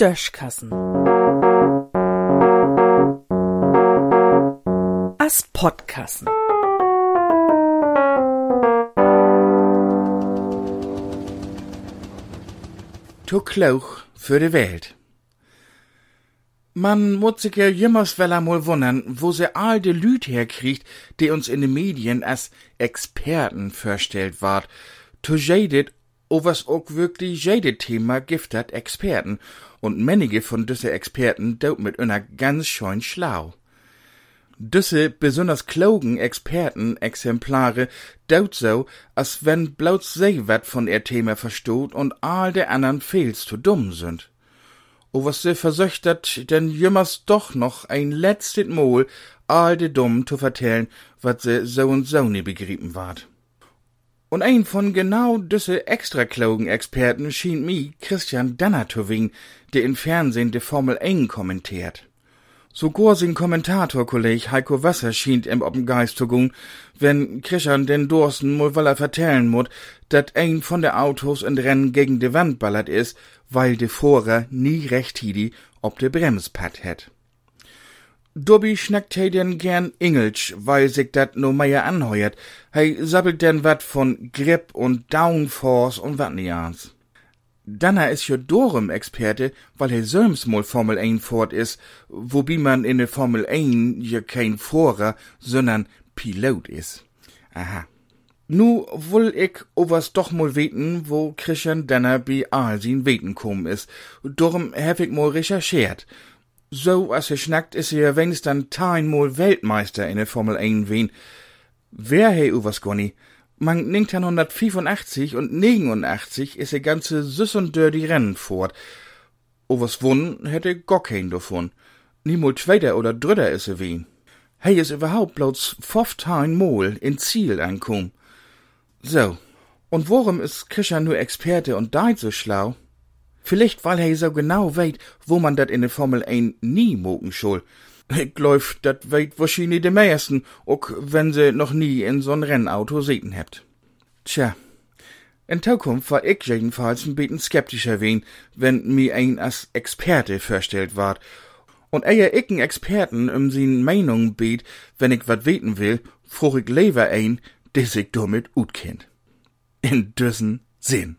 Döschkassen. As Podkassen. To Klauch für die Welt. Man muss sich ja jemals wel einmal wundern, wo se all de Lüt herkriegt, die uns in den Medien als Experten vorstellt ward. To jedet, o was auch wirklich jedet Thema gift hat Experten. Und manige von düsse Experten daut mit einer ganz scheun schlau. Düsse besonders klogen Experten Exemplare daut so, als wenn bloß sie wat von ihr Thema verstoht und all der anderen fehlst zu dumm sind. O was se versöchtert, denn jümmers doch noch ein letztes Mal all de dumm zu vertellen, wat se so und so nie begrieben ward. Und ein von genau düsse extra klogen Experten schien mi Christian Danner zu wing, der in Fernsehen de Formel 1 kommentiert. Sogar sein Kommentatorkolleg Heiko Wasser schien ihm ob'n Geist zu gung, wenn Christian den Dorsten mal weil er vertellen mut, dat ein von der Autos in Rennen gegen de Wand ballert is, weil de Vorer nie recht hidi ob de Bremspad het. Dobby schnackt he denn gern Engelsch, weil sich dat no mehr anheuert. He sabbelt denn wat von Grip und Downforce und wat nians. Danner is jo dorem Experte, weil he söms mal Formel 1 fort is, wobei man in der Formel 1 ja kein Vorer, sondern Pilot is. Aha. Nu woll ich owas doch mal weten, wo Christian Danner bei Asien weten kom is. Darum hab ich mal recherchiert. So as er schnackt, is er wenigstens dann tainmal Weltmeister in der Formel 1 wen. Wer he owas gonni? Man 1985 und 89 is er ganze süß und dirty Rennen fort. Owas wun hätte gar kein davon. Niemals zweiter oder dritter is er wen. Hey is überhaupt bloß 15 Mal in Ziel ankom. So. Und worum ist Christian nur Experte und deit so schlau? Vielleicht, weil er so genau weet, wo man dat in der Formel 1 nie mogen soll. Ich glaub, dat weet wahrscheinlich de meisten, auch wenn sie noch nie in so'n Rennauto sehen hebt. Tja. In Zukunft war ich jedenfalls ein bisschen skeptischer wen, wenn mir ein als Experte vorstellt ward. Und eher ich einen Experten um sin Meinung bet, wenn ich wat weten will, fruch ich lieber ein, der sich damit ut kennt. In düssen Sinn.